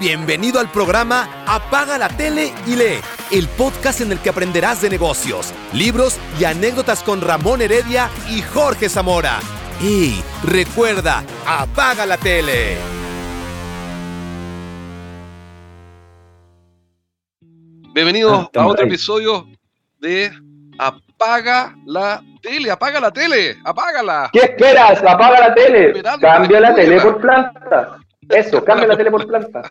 Bienvenido al programa Apaga la tele y lee, el podcast en el que aprenderás de negocios, libros y anécdotas con Ramón Heredia y Jorge Zamora. Y recuerda, apaga la tele. Bienvenidos a otro episodio de Apaga la tele, apaga la tele, apágala. ¿Qué esperas? Apaga la tele. Cambia la tele por planta. Eso, cambia la tele por planta.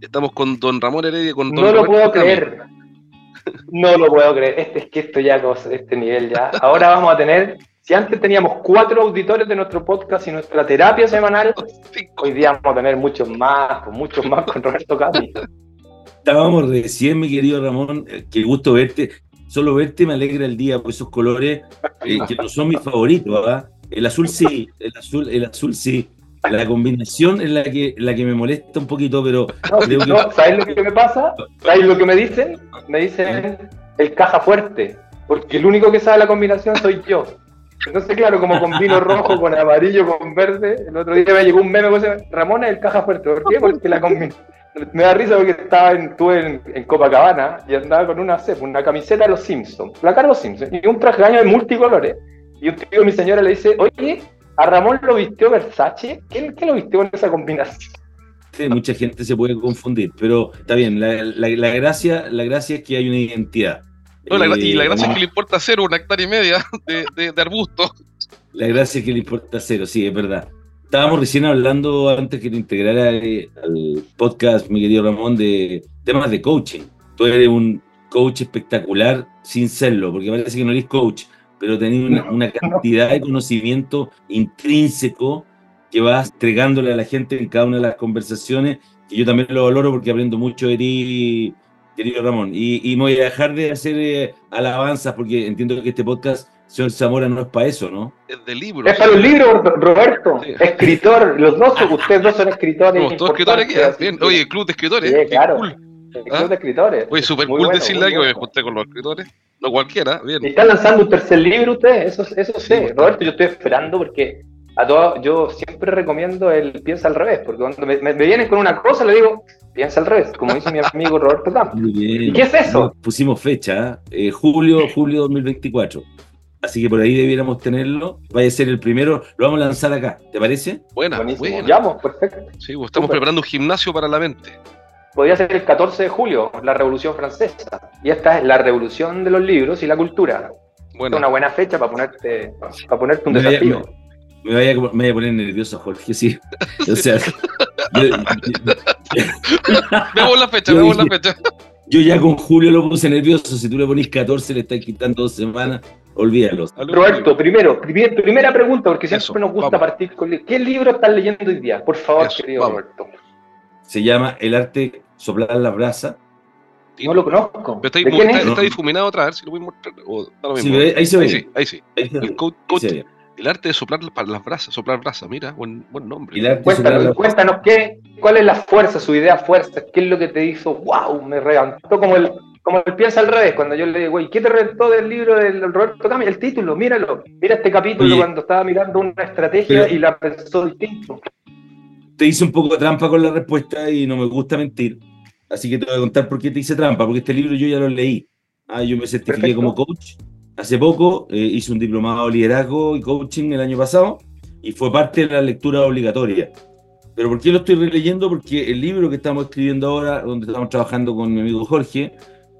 Estamos con don Ramón Heredia. Con don no lo puedo creer. No lo puedo creer. Este es que esto ya, este nivel ya. Ahora vamos a tener, si antes teníamos cuatro auditores de nuestro podcast y nuestra terapia semanal, hoy día vamos a tener muchos más, muchos más con Roberto Cami. Estábamos recién, mi querido Ramón, eh, qué gusto verte. Solo verte me alegra el día por esos colores eh, que no son mis favoritos, ¿verdad? El azul sí, el azul, el azul sí. La combinación es la que, la que me molesta un poquito, pero no, ¿Sabes lo que me pasa? ¿Sabes lo que me dicen? Me dicen el caja fuerte, porque el único que sabe la combinación soy yo. Entonces, claro, como con vino rojo, con amarillo, con verde, el otro día me llegó un meme que dice, Ramón es el caja fuerte. ¿Por qué? Porque la combinación... Me da risa porque estaba en, estuve en, Copacabana y andaba con una, una camiseta de los Simpsons, la cara de los Simpsons, y un traje de multicolores. Y un tío, mi señora le dice, oye, ¿A Ramón lo vistió Versace? ¿Qué, lo vistió con esa combinación? Sí, mucha gente se puede confundir, pero está bien, la, gracia, la gracia es que hay una identidad. y la eh, gracia es que le importa cero, una hectárea y media de, arbusto. La gracia es que le importa cero, sí, es verdad. Estábamos recién hablando antes que te integrara eh, al podcast, mi querido Ramón, de temas de coaching. Tú eres un coach espectacular sin serlo, porque parece que no eres coach pero tenés una, cantidad de conocimiento intrínseco que vas entregándole a la gente en cada una de las conversaciones, y yo también lo valoro porque aprendo mucho de ti, querido Ramón. Y, me voy a dejar de hacer eh, alabanzas porque entiendo que este podcast, señor Zamora, no es para eso, ¿no? Es de libros. Es para los libros, Roberto. Escritor, los dos, ustedes dos son escritores. Somos todos escritores aquí. Bien. Oye, club de escritores. Sí, claro. El club ¿Ah? de escritores. Oye, súper cool decirle que me junté con los escritores. No cualquiera, bien. ¿Está lanzando un tercer libro usted? Eso, eso sé. Roberto, yo estoy esperando porque a todos, yo siempre recomiendo el piensa al revés, porque cuando me, vienen con una cosa le digo, piensa al revés, como dice mi amigo Roberto Campos. ¿Y qué es eso? pusimos fecha, eh, julio, julio 2024. Así que por ahí debiéramos tenerlo. Vaya a ser el primero. Lo vamos a lanzar acá. ¿Te parece? Buena, buena. Llamo, perfecto. Sí, pues, estamos preparando un gimnasio para la mente podría ser el 14 de julio, la Revolución Francesa. Y esta es la revolución de los libros y la cultura. Bueno. Es una buena fecha para ponerte, para ponerte un desafío. me, voy a, me, voy a, poner nervioso, Jorge, sí. O sea, vemos la fecha, vemos la fecha. Yo ya con Julio lo puse nervioso. Si tú le pones 14, le estás quitando dos semanas. Olvídalo. Roberto, primero, primera pregunta, porque siempre nos gusta partir con. ¿Qué libro estás leyendo hoy día? Por favor, querido Roberto se llama El arte soplar la brasa. No lo conozco. Pero está, difuminado otra vez, si lo voy a mostrar. sí, ahí, se ve. Ahí sí, ahí sí. el, arte de soplar las brasas, soplar brasas, mira, buen, buen nombre. Cuéntanos, cuéntanos qué, cuál es la fuerza, su idea fuerza, qué es lo que te hizo, wow, me reventó como el, como el piensa al revés, cuando yo le digo, güey, ¿qué te reventó del libro del Roberto Cami? El título, míralo, mira este capítulo cuando estaba mirando una estrategia y la pensó distinto te hice un poco de trampa con la respuesta y no me gusta mentir. Así que te voy a contar por qué te hice trampa, porque este libro yo ya lo leí. Ah, yo me certifiqué como coach hace poco, eh, hice un diplomado de liderazgo y coaching el año pasado y fue parte de la lectura obligatoria. Pero ¿por qué lo estoy releyendo? Porque el libro que estamos escribiendo ahora, donde estamos trabajando con mi amigo Jorge,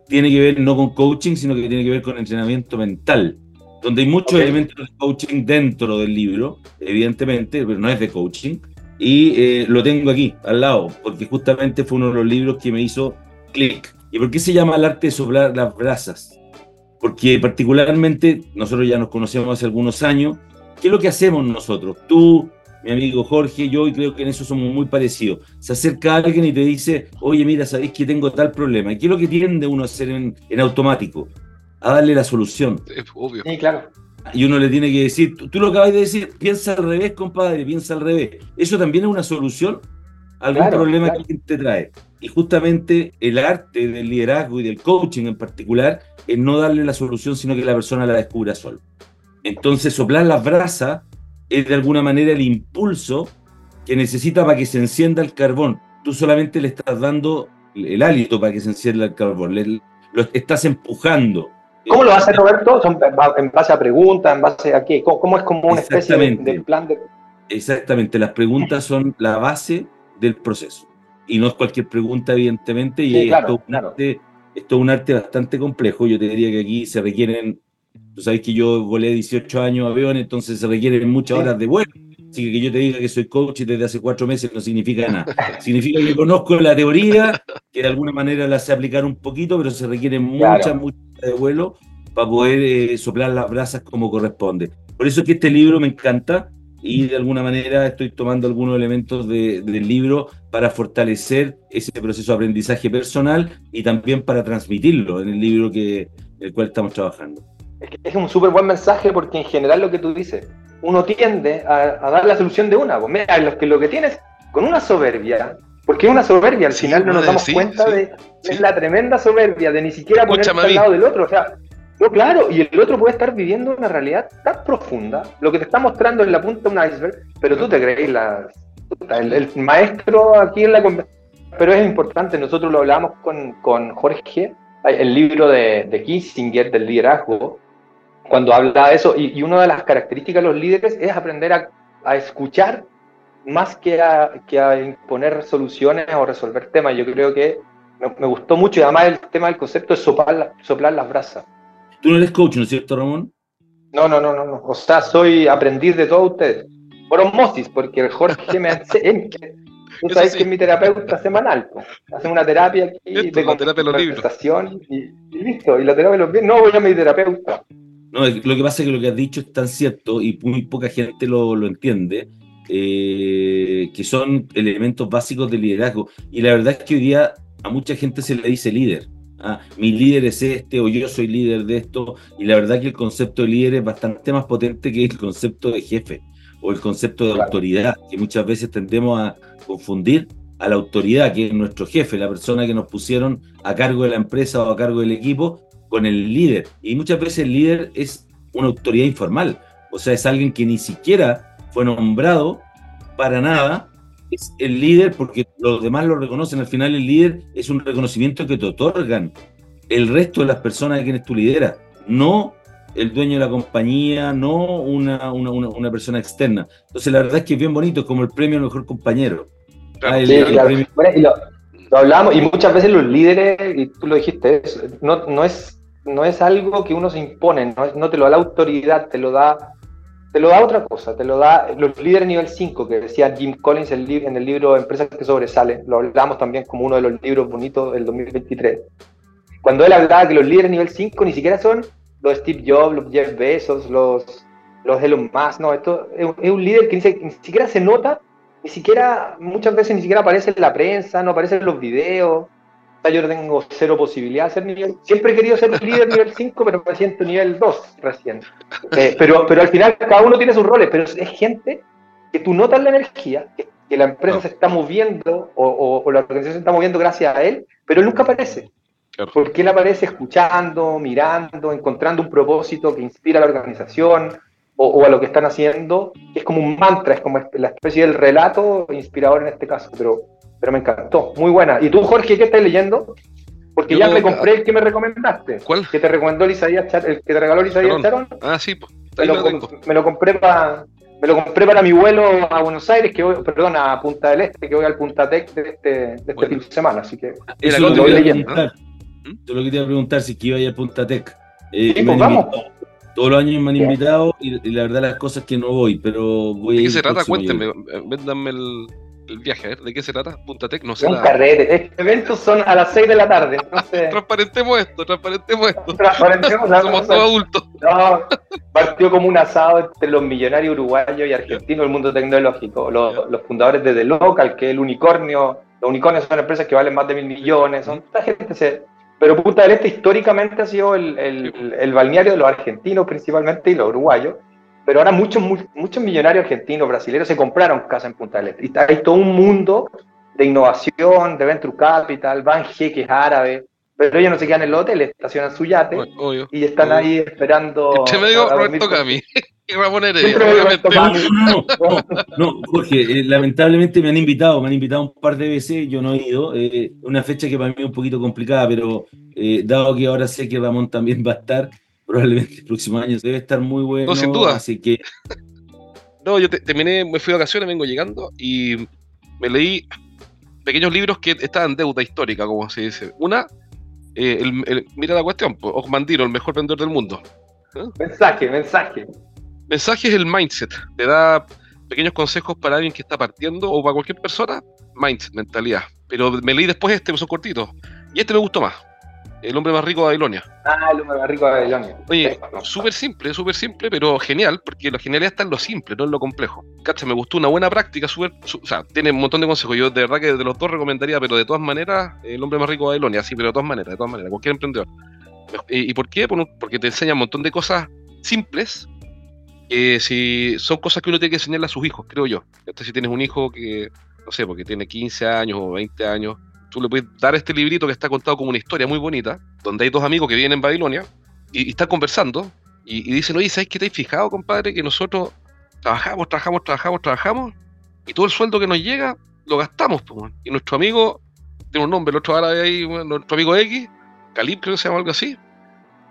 tiene que ver no con coaching, sino que tiene que ver con entrenamiento mental, donde hay muchos elementos de coaching dentro del libro, evidentemente, pero no es de coaching y eh, lo tengo aquí, al lado, porque justamente fue uno de los libros que me hizo clic. ¿Y por qué se llama el arte de soplar las brasas? Porque particularmente nosotros ya nos conocemos hace algunos años. ¿Qué es lo que hacemos nosotros? Tú, mi amigo Jorge, yo, y creo que en eso somos muy parecidos. Se acerca alguien y te dice, oye, mira, sabéis que tengo tal problema. ¿Y qué es lo que tiende uno a hacer en, en automático? A darle la solución. Es obvio. Sí, claro y uno le tiene que decir, tú, lo acabas de decir, piensa al revés, compadre, piensa al revés. Eso también es una solución a algún problema que alguien te trae. Y justamente el arte del liderazgo y del coaching en particular es no darle la solución, sino que la persona la descubra solo. Entonces, soplar las brasas es de alguna manera el impulso que necesita para que se encienda el carbón. tú solamente le estás dando el hálito para que se encienda el carbón, lo estás empujando. ¿Cómo lo hace Roberto? ¿En base a preguntas? ¿En base a qué? ¿Cómo, es como una especie de, plan de...? Exactamente, las preguntas son la base del proceso. Y no es cualquier pregunta, evidentemente, y esto, es un arte, esto es un arte bastante complejo. Yo te diría que aquí se requieren, tú sabes que yo volé 18 años avión, entonces se requieren muchas horas de vuelo. Así que que yo te diga que soy coach desde hace cuatro meses no significa nada. Significa que conozco la teoría, que de alguna manera la sé aplicar un poquito, pero se requieren muchas, muchas horas de vuelo para poder eh, soplar las brasas como corresponde. Por eso es que este libro me encanta y de alguna manera estoy tomando algunos elementos del libro para fortalecer ese proceso de aprendizaje personal y también para transmitirlo en el libro que el cual estamos trabajando. Es un súper buen mensaje porque en general lo que tú dices, uno tiende a, dar la solución de una. Pues mira, lo que, lo que tienes con una soberbia, porque es una soberbia, al final no nos damos cuenta de es la tremenda soberbia de ni siquiera ponerse al lado del otro. O sea, no, claro, y el otro puede estar viviendo una realidad tan profunda, lo que te está mostrando en la punta de un iceberg, pero tú te crees la, el, maestro aquí en la pero es importante, nosotros lo hablamos con, con Jorge, el libro de, de Kissinger del liderazgo, cuando habla de eso, y, una de las características de los líderes es aprender a, a escuchar más que a, que a, imponer soluciones o resolver temas. Yo creo que me, gustó mucho y además el tema del concepto de soplar, soplar las brasas. Tú no eres coach, ¿no es cierto, Ramón? No, no, no, no, no. O sea, soy aprendiz de todos ustedes. Por osmosis, porque el Jorge me enseña. Tú sabes que es mi terapeuta semanal. Hace una terapia aquí de conversación y, y, listo. Y la terapia los. No voy a mi terapeuta. No, lo que pasa es que lo que has dicho es tan cierto y muy poca gente lo, lo entiende, eh, que son elementos básicos del liderazgo. Y la verdad es que hoy día a mucha gente se le dice líder. Ah, mi líder es este o yo soy líder de esto. Y la verdad que el concepto de líder es bastante más potente que el concepto de jefe o el concepto de autoridad, que muchas veces tendemos a confundir a la autoridad, que es nuestro jefe, la persona que nos pusieron a cargo de la empresa o a cargo del equipo, con el líder. Y muchas veces el líder es una autoridad informal, o sea, es alguien que ni siquiera fue nombrado para nada es el líder porque los demás lo reconocen. Al final el líder es un reconocimiento que te otorgan el resto de las personas a quienes tú lideras, no el dueño de la compañía, no una, una, una, persona externa. Entonces la verdad es que es bien bonito, como el premio al mejor compañero. Ah, y lo, hablamos, y muchas veces los líderes, y tú lo dijiste, no, no, es, no es algo que uno se impone, no, no te lo da la autoridad, te lo da te lo da otra cosa, te lo da los líderes nivel 5, que decía Jim Collins en el libro Empresas que sobresalen, lo hablamos también como uno de los libros bonitos del 2023. Cuando él hablaba que los líderes nivel 5 ni siquiera son los Steve Jobs, los Jeff Bezos, los, los Elon Musk, no, esto es, un líder que ni, ni, siquiera se nota, ni siquiera, muchas veces ni siquiera aparece en la prensa, no aparece en los videos, yo tengo cero posibilidad de ser nivel. Siempre he querido ser líder nivel 5, pero me siento nivel 2 recién. Eh, pero, pero al final cada uno tiene sus roles, pero es gente que tú notas la energía, que, la empresa se está moviendo o, la organización se está moviendo gracias a él, pero él nunca aparece. Porque él aparece escuchando, mirando, encontrando un propósito que inspira a la organización o, o, a lo que están haciendo, es como un mantra, es como la especie del relato inspirador en este caso. Pero pero me encantó, muy buena. ¿Y tú, Jorge, qué estás leyendo? Porque ya me compré el que me recomendaste. ¿Cuál? Que te recomendó Isaías el que te regaló Isaías Charon. Ah, sí, pues. Me lo, me lo, compré para me lo compré para mi vuelo a Buenos Aires, que voy, perdón, a Punta del Este, que voy al Punta Tech de este, de este fin de semana, así que Eso lo, voy leyendo. Yo lo que te iba a preguntar si que iba a ir a Punta Tech. Eh, sí, pues vamos. Todos los años me han invitado y, la verdad las cosas que no voy, pero voy ¿De qué se trata? Cuéntenme, véndanme el, el viaje, a ver, ¿de qué se trata? Punta Tech, no sé. Un carrete, estos eventos son a las 6 de la tarde. transparentemos esto, transparentemos esto. Transparentemos Somos todos adultos. No, partió como un asado entre los millonarios uruguayos y argentinos del mundo tecnológico. Los, fundadores de The Local, que es el unicornio. Los unicornios son empresas que valen más de mil millones. Son, esta gente se, pero Punta del Este históricamente ha sido el, el, el balneario de los argentinos principalmente y los uruguayos pero ahora muchos, muchos millonarios argentinos, brasileños se compraron casa en Punta del Este. Y hay todo un mundo de innovación, de venture capital, van jeques árabes, pero ellos no se quedan en el hotel, estacionan su yate y están ahí esperando. Este medio Roberto Cami. Ramón No, no, no, Jorge, eh, lamentablemente me han invitado, me han invitado un par de veces, yo no he ido. Eh, una fecha que para mí es un poquito complicada, pero eh, dado que ahora sé que Ramón también va a estar, probablemente el próximo año debe estar muy bueno. No, sin duda. Así que. No, yo terminé, me fui de vacaciones, vengo llegando y me leí pequeños libros que estaban en deuda histórica, como se dice. Una, mira la cuestión, pues, Osmandino, el mejor vendedor del mundo. Mensaje, mensaje. Mensaje es el mindset. Te da pequeños consejos para alguien que está partiendo o para cualquier persona. Mindset, mentalidad. Pero me leí después este, son cortitos. Y este me gustó más. El hombre más rico de Babilonia. Ah, el hombre más rico de Babilonia. Oye, súper simple, súper simple, pero genial, porque la genialidad está en lo simple, no en lo complejo. Cacha, me gustó una buena práctica, súper. o sea, tiene un montón de consejos. Yo de verdad que de los dos recomendaría, pero de todas maneras, el hombre más rico de Babilonia, sí, pero de todas maneras, de todas maneras, cualquier emprendedor. ¿Y, por qué? Porque te enseña un montón de cosas simples eh, si son cosas que uno tiene que enseñarle a sus hijos, creo yo. Entonces, si tienes un hijo que, no sé, porque tiene 15 años o 20 años, tú le puedes dar este librito que está contado como una historia muy bonita, donde hay dos amigos que vienen en Babilonia y, están conversando y, dicen, oye, ¿sabes qué te has fijado, compadre? Que nosotros trabajamos, trabajamos, trabajamos, trabajamos y todo el sueldo que nos llega lo gastamos. y nuestro amigo, tiene un nombre, el otro árabe ahí, nuestro amigo X, Calib creo que se llama algo así,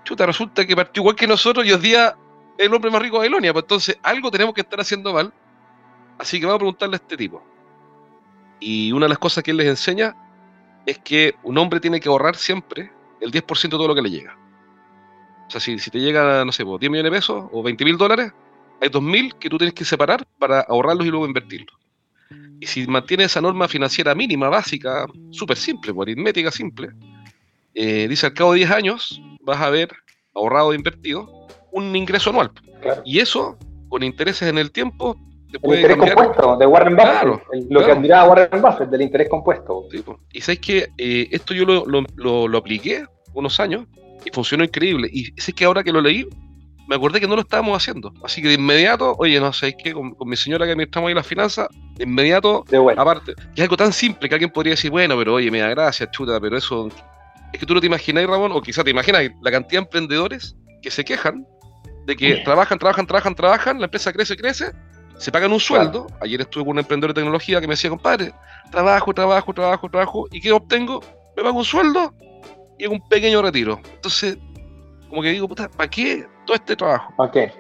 chuta, resulta que partió igual que nosotros y hoy día el hombre más rico de Babilonia. Pues entonces, algo tenemos que estar haciendo mal. Así que vamos a preguntarle a este tipo. Y una de las cosas que él les enseña es que un hombre tiene que ahorrar siempre el 10% de todo lo que le llega. O sea, si, te llega, no sé, 10 pues, millones de pesos o 20 mil dólares, hay 2 mil que tú tienes que separar para ahorrarlos y luego invertirlos. Y si mantienes esa norma financiera mínima, básica, súper simple, pues, aritmética simple, eh, dice al cabo de 10 años vas a haber ahorrado e invertido un ingreso anual. Y eso, con intereses en el tiempo, el interés compuesto de Warren Buffett, lo que admiraba Warren Buffett del interés compuesto. y sabes que eh, esto yo lo, lo, lo, apliqué unos años y funcionó increíble. Y sé que ahora que lo leí, me acordé que no lo estábamos haciendo. Así que de inmediato, oye, no sé, es que con, mi señora que administramos ahí las finanzas, de inmediato, aparte, es algo tan simple que alguien podría decir, bueno, pero oye, me da gracia, chuta, pero eso. Es que tú no te imaginas, Ramón, o quizás te imaginas la cantidad de emprendedores que se quejan de que trabajan, trabajan, trabajan, trabajan, la empresa crece, crece, se pagan un sueldo. Ayer estuve con un emprendedor de tecnología que me decía, compadre, trabajo, trabajo, trabajo, trabajo, ¿y qué obtengo? Me pago un sueldo y un pequeño retiro. Entonces, como que digo, puta, ¿para qué todo este trabajo? ¿Para qué?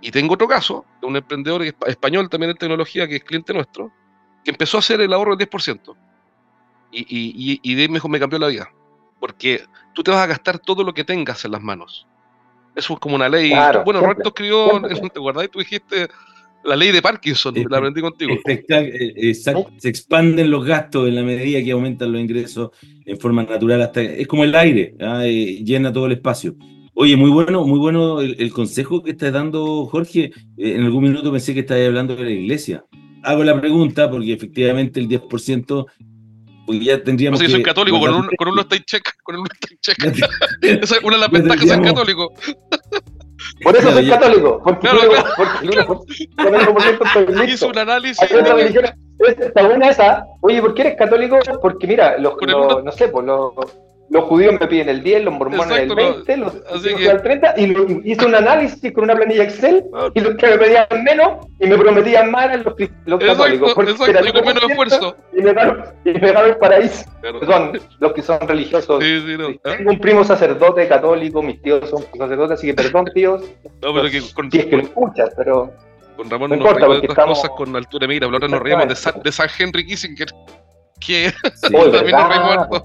Y tengo otro caso, de un emprendedor español también de tecnología, que es cliente nuestro, que empezó a hacer el ahorro del 10%. Y, y, y, y de me, me cambió la vida. Porque tú te vas a gastar todo lo que tengas en las manos. Eso es como una ley. bueno, Roberto escribió, ¿te acuerdas? Tú dijiste la ley de Parkinson, la aprendí contigo. Eh, se expanden los gastos en la medida que aumentan los ingresos en forma natural. hasta Es como el aire, ¿ah? eh, llena todo el espacio. Oye, muy bueno, muy bueno el, consejo que estás dando, Jorge. Eh, en algún minuto pensé que estabas hablando de la iglesia. Hago la pregunta porque efectivamente el 10% pues ya tendríamos no sé, que... soy católico, con, un, con uno está check, con uno está check. Esa es una de las ventajas de ser católico. Por eso soy católico, porque, claro, claro. porque Hizo un análisis. Está buena esa. Oye, ¿por qué eres católico? Porque mira, los, los no sé, pues los los judíos me piden el 10, los mormones el 20, los judíos el 30, y hice un análisis con una planilla Excel, y los que me pedían menos y me prometían más eran los, los católicos. Porque exacto, y con menos esfuerzo. Y me y me el paraíso. Perdón, los que son religiosos. Sí, sí, no. ¿Ah? Tengo un primo sacerdote católico, mis tíos son sacerdotes, así que perdón, tíos. No, pero que con, si es que lo escuchas, pero. Con Ramón no nos importa, reímos de otras estamos... cosas con altura mira, ahora nos reímos de San, de San Henry Kissinger, que sí, también nos reímos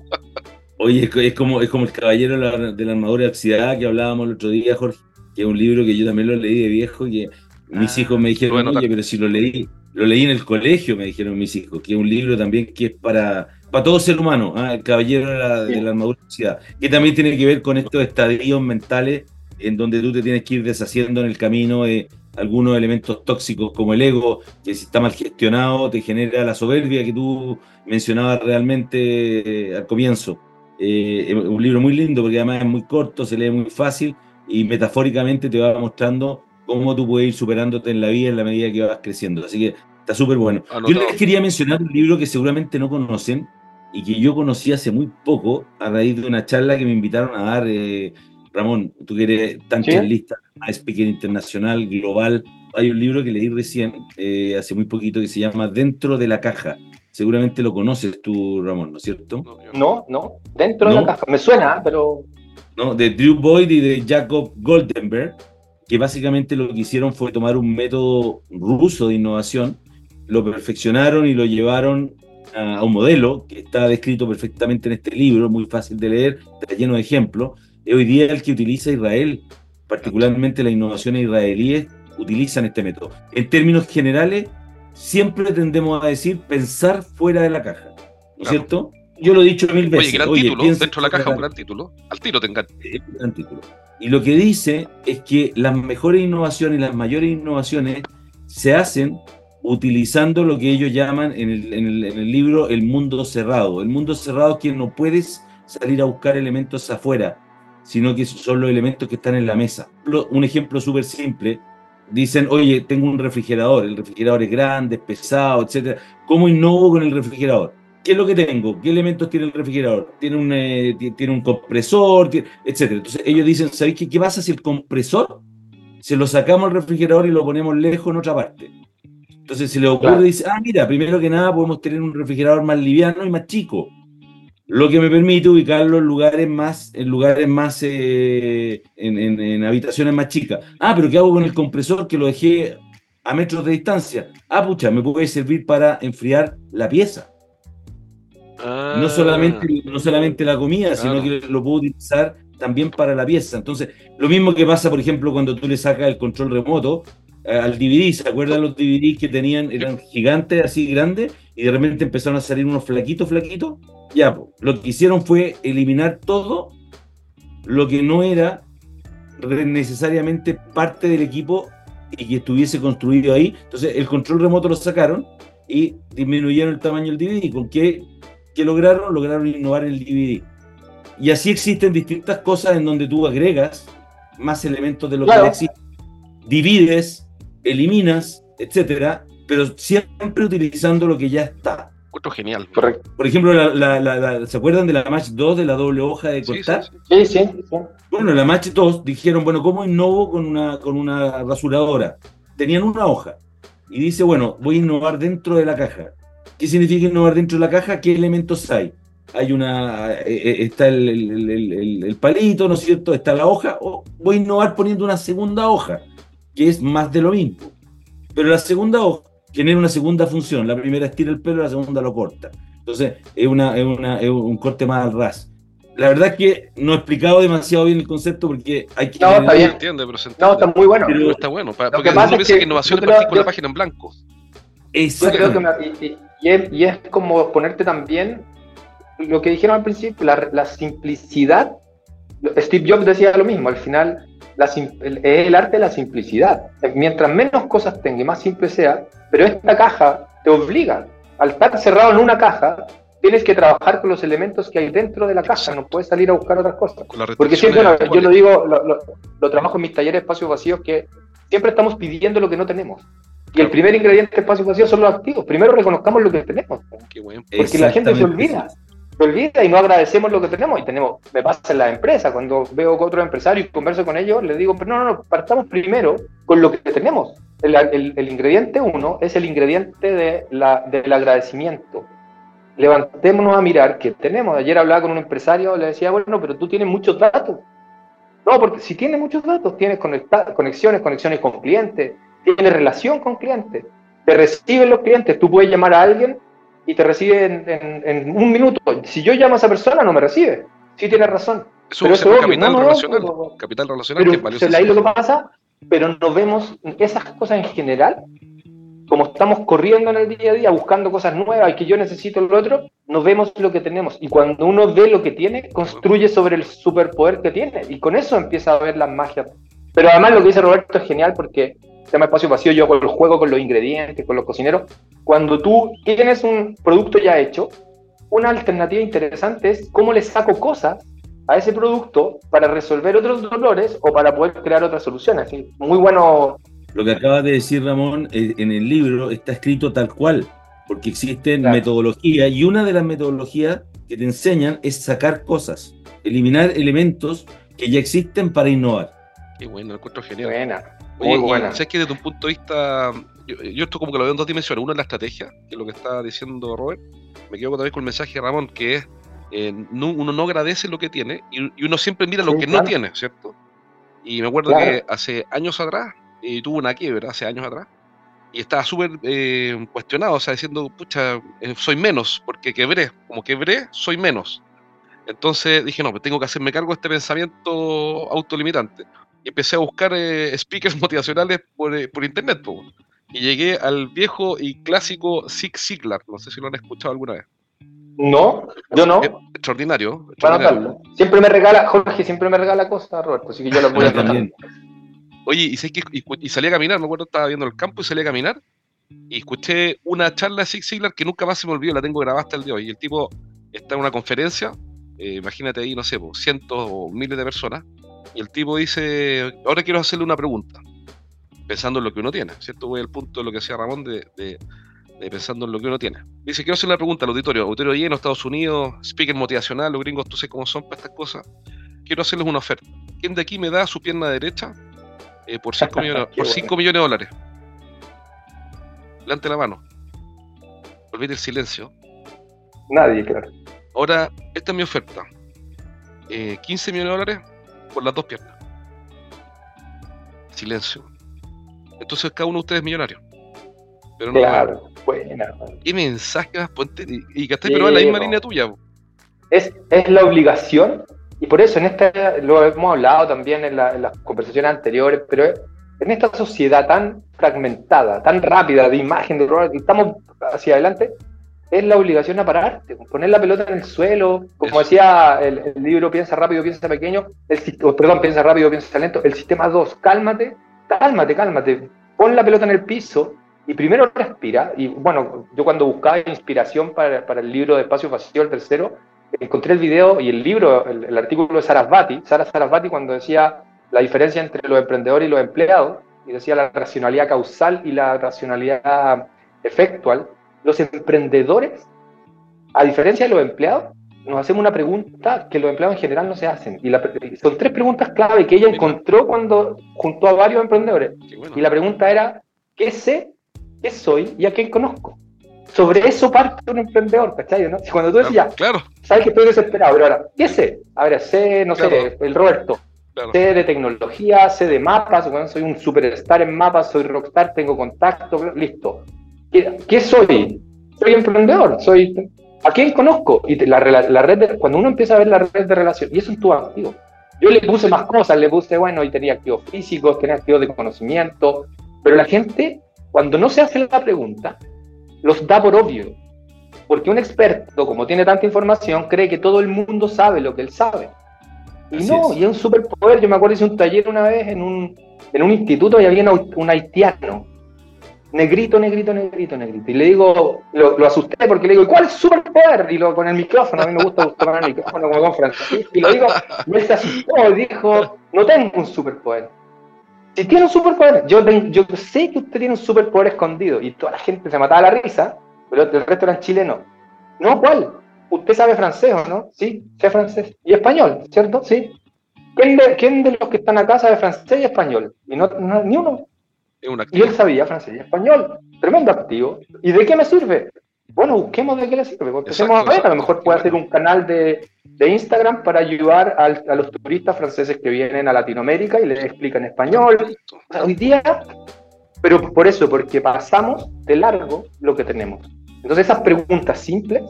Oye, es, como, es como el Caballero de la, Armadura Oxidada que hablábamos el otro día, Jorge, que es un libro que yo también lo leí de viejo, que mis ah, hijos me dijeron, oye, pero si lo leí, lo leí en el colegio, me dijeron mis hijos, que es un libro también que es para, para todo ser humano, ¿ah? el Caballero de la, Armadura Oxidada, que también tiene que ver con estos estadios mentales en donde tú te tienes que ir deshaciendo en el camino de algunos elementos tóxicos como el ego, que si está mal gestionado te genera la soberbia que tú mencionabas realmente eh, al comienzo. Eh, un libro muy lindo porque además es muy corto, se lee muy fácil y metafóricamente te va mostrando cómo tú puedes ir superándote en la vida en la medida que vas creciendo. Así que está súper bueno. Yo les quería mencionar un libro que seguramente no conocen y que yo conocí hace muy poco a raíz de una charla que me invitaron a dar eh, Ramón, tú que eres tan ¿Sí? charlista, speaker internacional, global, hay un libro que leí recién, eh, hace muy poquito, que se llama Dentro de la caja. Seguramente lo conoces tú, Ramón, ¿no es cierto? No, No, no, dentro de ¿No? la caja. Me suena, pero ¿no? De Drew Boyd y de Jacob Goldenberg, que básicamente lo que hicieron fue tomar un método ruso de innovación, lo perfeccionaron y lo llevaron a, a un modelo que está descrito perfectamente en este libro, muy fácil de leer, está lleno de ejemplos. Y hoy día el que utiliza Israel, particularmente las innovaciones israelíes, utilizan este método. En términos generales, siempre tendemos a decir pensar fuera de la caja, ¿no es Claro. cierto? Yo lo he dicho mil veces. Oye, gran Oye, título, dentro de la caja, un gran título. Al tiro te un gran título. Y lo que dice es que las mejores innovaciones, las mayores innovaciones se hacen utilizando lo que ellos llaman en el, en el- en el libro el mundo cerrado. El mundo cerrado es que no puedes salir a buscar elementos afuera, sino que son los elementos que están en la mesa. Un ejemplo súper simple. Dicen, oye, tengo un refrigerador, el refrigerador es grande, es pesado, etcétera. ¿Cómo innovo con el refrigerador? ¿Qué es lo que tengo? ¿Qué elementos tiene el refrigerador? Tiene un, eh, ti- tiene un compresor, ti- etcétera. Entonces ellos dicen, ¿sabéis qué, qué pasa si el compresor se lo sacamos al refrigerador y lo ponemos lejos en otra parte? Entonces se le ocurre Claro. y dice, ah, mira, primero que nada podemos tener un refrigerador más liviano y más chico, lo que me permite ubicarlo en lugares más, en lugares más, eh, en, en- en habitaciones más chicas. Ah, pero ¿qué hago con el compresor que lo dejé a metros de distancia? Ah, pucha, me puede servir para enfriar la pieza. No Ah, solamente, no solamente la comida, sino Claro. que lo puedo utilizar también para la pieza. Entonces, lo mismo que pasa, por ejemplo, cuando tú le sacas el control remoto al DVD. ¿Se acuerdan los DVDs que tenían, eran gigantes, así grandes, y de repente empezaron a salir unos flaquitos, flaquitos? Ya, po. lo que hicieron fue eliminar todo lo que no era necesariamente parte del equipo y que estuviese construido ahí. Entonces, el control remoto lo sacaron y disminuyeron el tamaño del DVD. ¿Con qué, qué lograron? Lograron innovar el DVD. Y así existen distintas cosas en donde tú agregas más elementos de lo Claro. que existe. Divides, eliminas, etcétera, pero siempre utilizando lo que ya está. Encuentro genial. correcto. Por ejemplo, la- la- la- la- ¿se acuerdan de la Match 2 de la doble hoja de Sí, sí, cortar? sí. Sí, sí, sí. Bueno, la Match 2 dijeron, bueno, ¿cómo innovo con una, con una rasuradora? Tenían una hoja. Y dice, bueno, voy a innovar dentro de la caja. ¿Qué significa innovar dentro de la caja? ¿Qué elementos hay? Hay una, eh, eh, está el, el- el- el- el palito, ¿no es cierto? Está la hoja. O voy a innovar poniendo una segunda hoja, que es más de lo mismo. Pero la segunda hoja genera una segunda función. La primera estira el pelo, la segunda lo corta. Entonces, es, una, es, una, es un corte más al ras. La verdad es que no he explicado demasiado bien el concepto porque hay que... No, está Se bien. entiende, pero se No, está muy bueno. Pero- Pero está bueno. pa- Lo porque que pasa uno es piensa que que innovación es con la página en blanco. Yo creo que Exactamente. me- y, y- y es, y es como ponerte también lo que dijeron al principio, la, la simplicidad. Steve Jobs decía lo mismo, al final la es el arte de la simplicidad. Mientras menos cosas tenga y más simple sea, pero esta caja te obliga, al estar cerrado en una caja, tienes que trabajar con los elementos que hay dentro de la caja, no puedes salir a buscar otras cosas. Porque siempre, bueno, yo lo digo, lo, lo- lo trabajo en mis talleres de espacios vacíos, que siempre estamos pidiendo lo que no tenemos. Y el primer ingrediente de espacios vacíos son los activos. Primero reconozcamos lo que tenemos, Qué bueno. porque la gente se olvida. Se olvida y no agradecemos lo que tenemos. Y tenemos, me pasa en la empresa, cuando veo con otros empresarios y converso con ellos, les digo, pero no, no, no, partamos primero con lo que tenemos. El, el- ingrediente uno es el ingrediente de la, del agradecimiento. Levantémonos a mirar qué tenemos. Ayer hablaba con un empresario, le decía, bueno, pero tú tienes muchos datos. No, porque si tienes muchos datos, tienes conexiones, conexiones con clientes, tienes relación con clientes, te reciben los clientes, tú puedes llamar a alguien y te recibe en, en- en un minuto. Si yo llamo a esa persona, no me recibe. Sí tienes razón. Eso pero eso es obvio, capital no, no, relacional. pero- Capital relacional que es Pero se- ahí lo que pasa, pero no vemos esas cosas en general, como estamos corriendo en el día a día, buscando cosas nuevas y que yo necesito lo otro, no vemos lo que tenemos. Y cuando uno ve lo que tiene, construye sobre el superpoder que tiene. Y con eso empieza a ver las magias. Pero además lo que dice Roberto es genial porque se llama espacio vacío, yo hago el juego con los ingredientes, con los cocineros. Cuando tú tienes un producto ya hecho, una alternativa interesante es cómo le saco cosas a ese producto para resolver otros dolores o para poder crear otras soluciones. Así, Muy bueno. Lo que acabas de decir, Ramón, eh, en el libro está escrito tal cual, porque existen Claro. metodologías y una de las metodologías que te enseñan es sacar cosas, eliminar elementos que ya existen para innovar. Qué bueno, lo encuentro genial. Buena. Oye, Muy y buena. ¿sabes que desde un punto de vista, yo, yo esto como que lo veo en dos dimensiones, uno es la estrategia, que es lo que está diciendo Robert, me quedo otra vez con el mensaje de Ramón, que es, eh, no- uno no agradece lo que tiene y, y uno siempre mira lo Sí, que no claro. tiene, ¿cierto? Y me acuerdo Claro. que hace años atrás, eh, tuvo una quiebra, hace años atrás, y estaba súper eh, cuestionado, o sea, diciendo, pucha, eh, soy menos, porque quebré, como quebré, soy menos. Entonces dije, no, pues tengo que hacerme cargo de este pensamiento autolimitante. Empecé a buscar eh, speakers motivacionales por, eh, por internet, po. y llegué al viejo y clásico Zig Ziglar, no sé si lo han escuchado alguna vez. No, yo no. Eh, extraordinario. Extraordinario. anotarlo. Siempre me regala, Jorge siempre me regala cosas, Roberto, así que yo las voy a también. Oye, y, sé que, y, y salí a caminar, me acuerdo, estaba viendo el campo y salí a caminar y escuché una charla de Zig Ziglar que nunca más se me olvidó, la tengo grabada hasta el día de hoy. Y el tipo está en una conferencia, eh, imagínate ahí, no sé, po, cientos o miles de personas, y el tipo dice, ahora quiero hacerle una pregunta, pensando en lo que uno tiene, ¿cierto? Voy al punto de lo que decía Ramón de, de- de pensando en lo que uno tiene. Dice, quiero hacerle una pregunta al auditorio, auditorio lleno, Estados Unidos, speaker motivacional, los gringos, tú sabes cómo son para estas cosas. Quiero hacerles una oferta. ¿Quién de aquí me da su pierna derecha eh, por 5 millones, Qué por bueno. 5 millones de dólares? Levante la mano. Olvide el silencio. Nadie, claro. Ahora, esta es mi oferta. Eh, 15 millones de dólares por las dos piernas. Silencio. Entonces cada uno de ustedes es millonario. Pero no Claro, buena. ¿Qué mensaje más ponte? Y, y. Sí, pero en la misma línea tuya. Es, es la obligación, y por eso en esta, lo hemos hablado también en, la- en las conversaciones anteriores, pero es- en esta sociedad tan fragmentada, tan rápida de imagen, de estamos hacia adelante, es la obligación a pararte, poner la pelota en el suelo, como Eso. decía el, el libro Piensa rápido, piensa pequeño, el, perdón, Piensa rápido, piensa lento, el sistema 2, cálmate, cálmate, cálmate, pon la pelota en el piso y primero respira, y bueno, yo cuando buscaba inspiración para, para el libro de Espacio Vacío, el tercero, encontré el video y el libro, el, el artículo de Sarasvati, Sara Sarasvati cuando decía la diferencia entre los emprendedores y los empleados, y decía la racionalidad causal y la racionalidad efectual, los emprendedores, a diferencia de los empleados, nos hacemos una pregunta que los empleados en general no se hacen. Y la son tres preguntas clave que ella encontró cuando juntó a varios emprendedores. Bueno. Y la pregunta era, ¿qué sé, qué soy y a quién conozco? Sobre eso parte un emprendedor, ¿cachai? ¿no? Si Cuando tú decís, ya, Claro, sabes que estoy desesperado, pero ahora, ¿qué sé? A ver, sé, no sé, el Roberto, sé de tecnología, sé de mapas, bueno, soy un superstar en mapas, soy rockstar, tengo contacto, listo. ¿Qué, qué soy? Soy emprendedor, soy... ¿A quién conozco? Y la, rela- la red de- cuando uno empieza a ver la red de relación, y eso es tu activo. Yo le puse más cosas, le puse, bueno, y tenía activos físicos, tenía activos de conocimiento, pero la gente, cuando no se hace la pregunta, los da por obvio. Porque un experto, como tiene tanta información, cree que todo el mundo sabe lo que él sabe. Y Así no, es. y es un superpoder. Yo me acuerdo hice un taller una vez en un, en un instituto y había un, un haitiano. Negrito, negrito, negrito, negrito. Y le digo, lo, asusté porque le digo, ¿cuál es su superpoder? Y lo con el micrófono, a mí me gusta tomar el micrófono como con Francisco. Y lo digo, y él se asustó y dijo, no tengo un superpoder. Si tiene un superpoder, yo, sé que usted tiene un superpoder escondido. Y toda la gente se mataba la risa, pero el resto eran chilenos. No, ¿cuál? Usted sabe francés, ¿o no? Sí, sé francés. Y español, ¿cierto? Sí. ¿Quién de, quién de los que están acá sabe francés y español? Y no, no- ni uno. Es un Y activo. él sabía francés y español. Tremendo activo. ¿Y de qué me sirve? Bueno, busquemos de qué le sirve. Empecemos Exacto, a ver. A exacto. lo mejor puede hacer un canal de, de Instagram para ayudar al- a los turistas franceses que vienen a Latinoamérica y les explican español. O sea, hoy día, pero por eso, porque pasamos de largo lo que tenemos. Entonces, esas preguntas simples,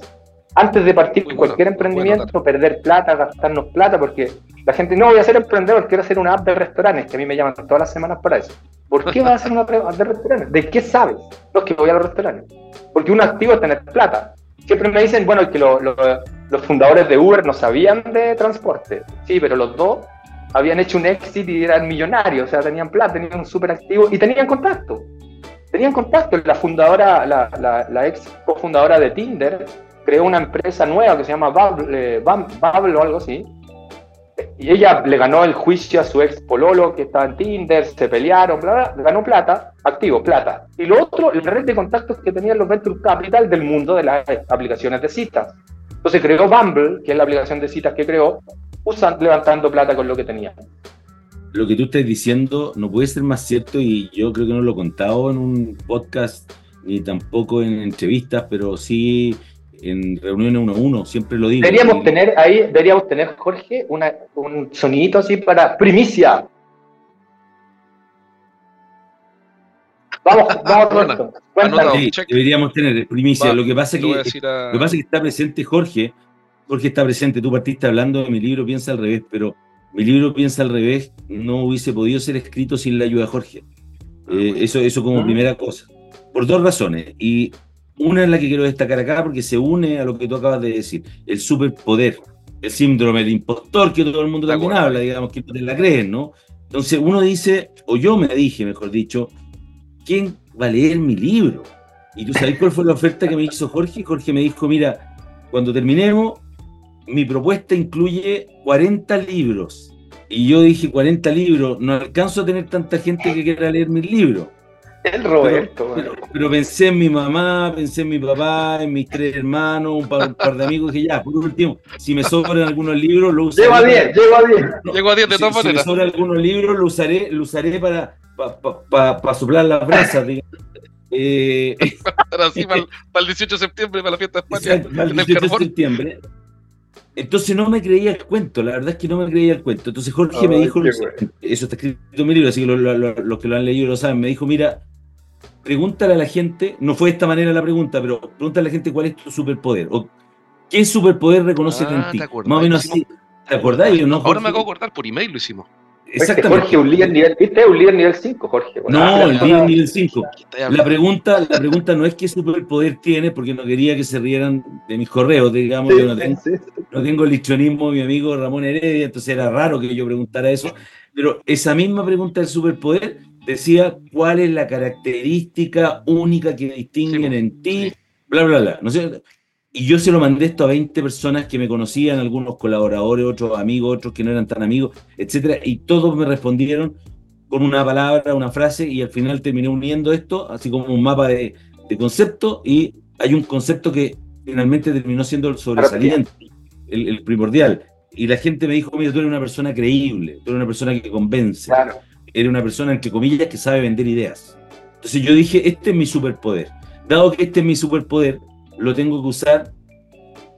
antes de partir con cualquier bueno emprendimiento, perder plata, gastarnos plata, porque la gente, no voy a ser emprendedor, quiero hacer una app de restaurantes, que a mí me llaman todas las semanas para eso. ¿Por qué vas a hacer una app de restaurantes? ¿De qué sabes? No, es que voy a los restaurantes. Porque un activo es tener plata. Siempre me dicen, bueno, que lo- lo- los fundadores de Uber no sabían de transporte. Sí, pero los dos habían hecho un exit y eran millonarios, o sea, tenían plata, tenían un super activo y tenían contacto. Tenían contacto. La fundadora, la, la, la ex cofundadora de Tinder, creó una empresa nueva que se llama Bubble, eh, o algo así. Y ella le ganó el juicio a su ex pololo que estaba en Tinder, se pelearon, bla, bla, ganó plata, activo, plata. Y lo otro, la red de contactos que tenían los Venture Capital del mundo de las aplicaciones de citas. Entonces creó Bumble, que es la aplicación de citas que creó, usan levantando plata con lo que tenían. Lo que tú estás diciendo no puede ser más cierto y yo creo que no lo he contado en un podcast ni tampoco en entrevistas, pero sí en reuniones uno a uno, siempre lo digo. Deberíamos tener ahí, deberíamos tener, Jorge, una, un sonidito así para primicia. Vamos, vamos, Roberto. Sí, deberíamos tener primicia. lo, que pasa que, lo que pasa es que está presente Jorge. Jorge está presente. Tú partiste hablando de mi libro Piensa al revés, pero mi libro Piensa al revés no hubiese podido ser escrito sin la ayuda de Jorge. Ah, eh, eso, eso como ah. primera cosa. Por dos razones. Y una es la que quiero destacar acá porque se une a lo que tú acabas de decir. El superpoder, el síndrome del impostor que todo el mundo también habla, digamos, que no te la creen, ¿no? Entonces uno dice, o yo me dije, mejor dicho, ¿quién va a leer mi libro? Y tú sabes cuál fue la oferta que me hizo Jorge. Jorge me dijo, mira, cuando terminemos, mi propuesta incluye 40 libros. Y yo dije, 40 libros, no alcanzo a tener tanta gente que quiera leer mis libros. El Roberto. Pero, pensé en mi mamá, pensé en mi papá, en mis tres hermanos, un par, de amigos que ya, por último, si me sobran algunos libros, lo usaré. Llego a 10, llego a 10. llego a 10 de todas maneras. Si me sobran algunos libros, lo usaré, lo usaré para, para, soplar las brasas, digamos. Eh, para, para, el 18 de septiembre, para la fiesta de España. para el 18 de septiembre. Entonces no me creía el cuento, la verdad es que no me creía el cuento. Entonces Jorge me dijo, eso está escrito en mi libro, así que los que lo han leído lo saben, me dijo, mira, pregúntale a la gente, no fue de esta manera la pregunta, pero pregúntale a la gente cuál es tu superpoder, o qué superpoder reconoce en ah, ti. Más o menos así. ¿Te acordáis? ¿no, Ahora me acabo de acordar, por email lo hicimos. Exactamente. Jorge, un líder nivel, ¿viste? Un líder nivel 5, Jorge. no, el líder nivel 5. La pregunta, la pregunta no es qué superpoder tiene, porque no quería que se rieran de mis correos, digamos. yo no tengo, no tengo el histrionismo de mi amigo Ramón Heredia, entonces era raro que yo preguntara eso. Pero esa misma pregunta del superpoder decía cuál es la característica única que distinguen en ti, bla, bla, bla. ¿no sé? Y yo se lo mandé esto a 20 personas que me conocían, algunos colaboradores, otros amigos, otros que no eran tan amigos, etcétera, y todos me respondieron con una palabra, una frase, y al final terminé uniendo esto, así como un mapa de, de concepto, y hay un concepto que finalmente terminó siendo el sobresaliente, el, el, primordial. Y la gente me dijo, mira, tú eres una persona creíble, tú eres una persona que convence, eres una persona, entre comillas, que sabe vender ideas. Entonces yo dije, este es mi superpoder. Dado que este es mi superpoder, lo tengo que usar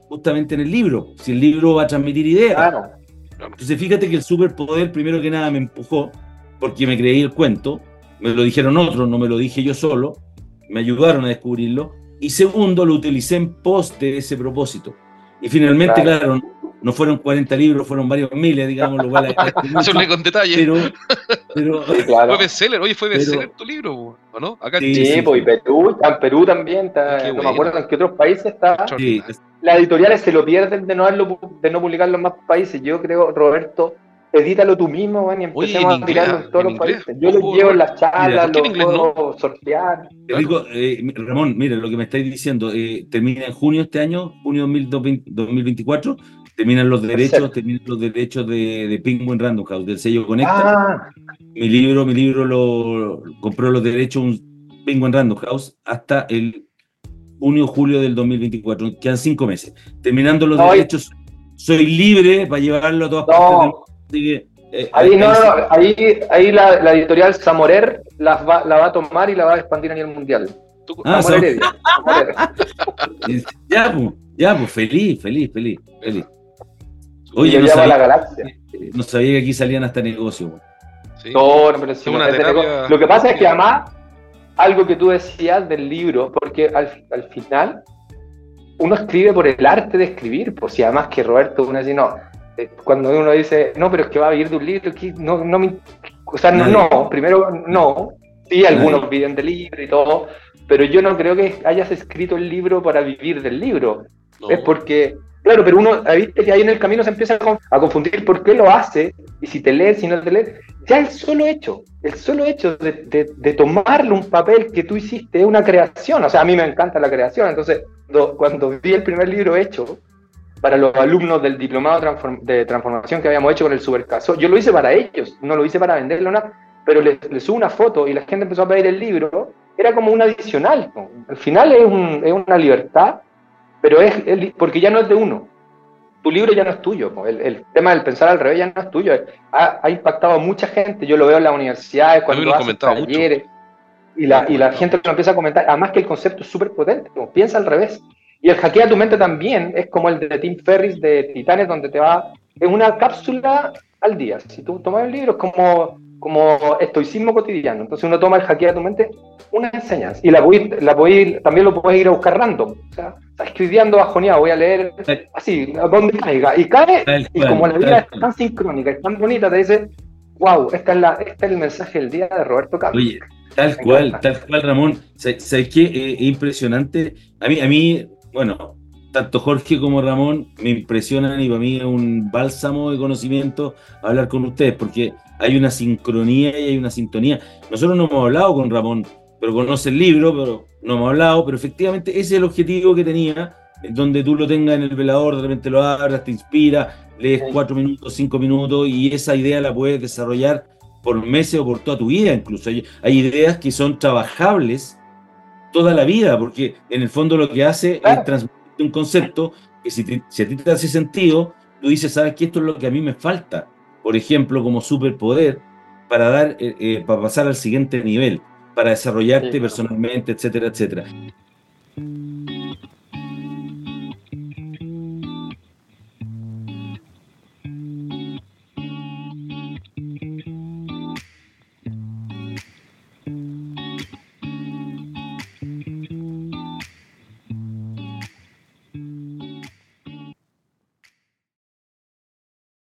justamente en el libro, si el libro va a transmitir ideas. Claro. Entonces fíjate que el superpoder, primero que nada, me empujó, porque me creí el cuento, me lo dijeron otros, no me lo dije yo solo, me ayudaron a descubrirlo, y segundo, lo utilicé en pos de ese propósito. Y finalmente, claro, no fueron 40 libros, fueron varios miles, digamos, lo cual Eso con detalle. Pero, pero Fue bestseller, oye, fue bestseller tu libro, ¿o no? Acá sí, sí, pues, y Perú, en Perú también, está, no me acuerdo en qué otros países está. Sí. Las editoriales se lo pierden de no, de no publicarlo en más países. Yo creo, Roberto, edítalo tú mismo, man, y empecemos a tirarlo en todos los países. Yo lo llevo en las charlas, lo puedo no? sortear. Digo, eh, Ramón, mira, lo que me estáis diciendo, eh, termina en junio este año, junio 2024, terminan los derechos, terminan los derechos de, de Penguin Random House, del sello Conecta. Ah. Mi libro, mi libro lo compró los derechos un Penguin Random House hasta el junio, julio del 2024. Quedan cinco meses. Terminando los derechos, soy libre para llevarlo a todas partes del eh, ahí, no, ahí, ahí la, la, editorial Samorer la va, la va a tomar y la va a expandir a nivel mundial. Ah, ya, pues, ya, pues, feliz, feliz, feliz, feliz. Oye, no sabía, la galaxia. no sabía que aquí salían hasta negocios. No, no, pero sí, Lo que pasa es que además, algo que tú decías del libro, porque al, al final uno escribe por el arte de escribir, pues si además que Roberto uno dice, no, eh, cuando uno dice, no, pero es que va a vivir de un libro, que no, no me, o sea, no, primero no, sí, algunos viven de libro y todo, pero yo no creo que hayas escrito el libro para vivir del libro, es porque Claro, pero uno, viste que ahí en el camino se empieza a confundir por qué lo hace, y si te lees, si no te lees. Ya el solo hecho, el solo hecho de, de, tomarle un papel que tú hiciste es una creación. O sea, a mí me encanta la creación. Entonces, cuando vi el primer libro hecho para los alumnos del diplomado de transformación que habíamos hecho con el Supercaso, yo lo hice para ellos, no lo hice para venderlo nada, pero les, les subo una foto y la gente empezó a pedir el libro. Era como un adicional. Al final es, un, es una libertad pero es porque ya no es de uno. tu libro ya no es tuyo. El, tema del pensar al revés ya no es tuyo. Ha, impactado a mucha gente. Yo lo veo en las universidades, cuando lo hacen talleres. Y la, y la gente lo empieza a comentar. Además que el concepto es súper potente. piensa al revés. Y el hackea tu mente también es como el de Tim Ferris de Titanes, donde te va en una cápsula al día. Si tú tomas el libro, es como, como estoicismo cotidiano. Entonces uno toma el hackea tu mente, una enseñanza. Y la, la también lo puedes ir a buscar random. O sea, estás escribiendo bajoneado, voy a leer así, donde caiga. Y cae, y como la vida es tan sincrónica, es tan bonita, te dice, wow, esta es la, este es el mensaje del día de Roberto Carlos. Oye, tal cual, tal cual, Ramón. ¿Sabes qué? Eh, impresionante. A mí, a mí, bueno, tanto Jorge como Ramón me impresionan y para mí es un bálsamo de conocimiento hablar con ustedes, porque hay una sincronía y hay una sintonía. Nosotros no hemos hablado con Ramón, pero conoce el libro, pero no hemos hablado, pero efectivamente ese es el objetivo que tenía, donde tú lo tengas en el velador, de repente lo abras, te inspira, lees cuatro minutos, cinco minutos y esa idea la puedes desarrollar por meses o por toda tu vida incluso. Hay, hay ideas que son trabajables toda la vida, porque en el fondo lo que hace es transmitir un concepto que si, a ti te hace sentido, tú dices, sabes que esto es lo que a mí me falta, por ejemplo, como superpoder, para, dar, eh, eh, para pasar al siguiente nivel, para desarrollarte personalmente, etcétera, etcétera.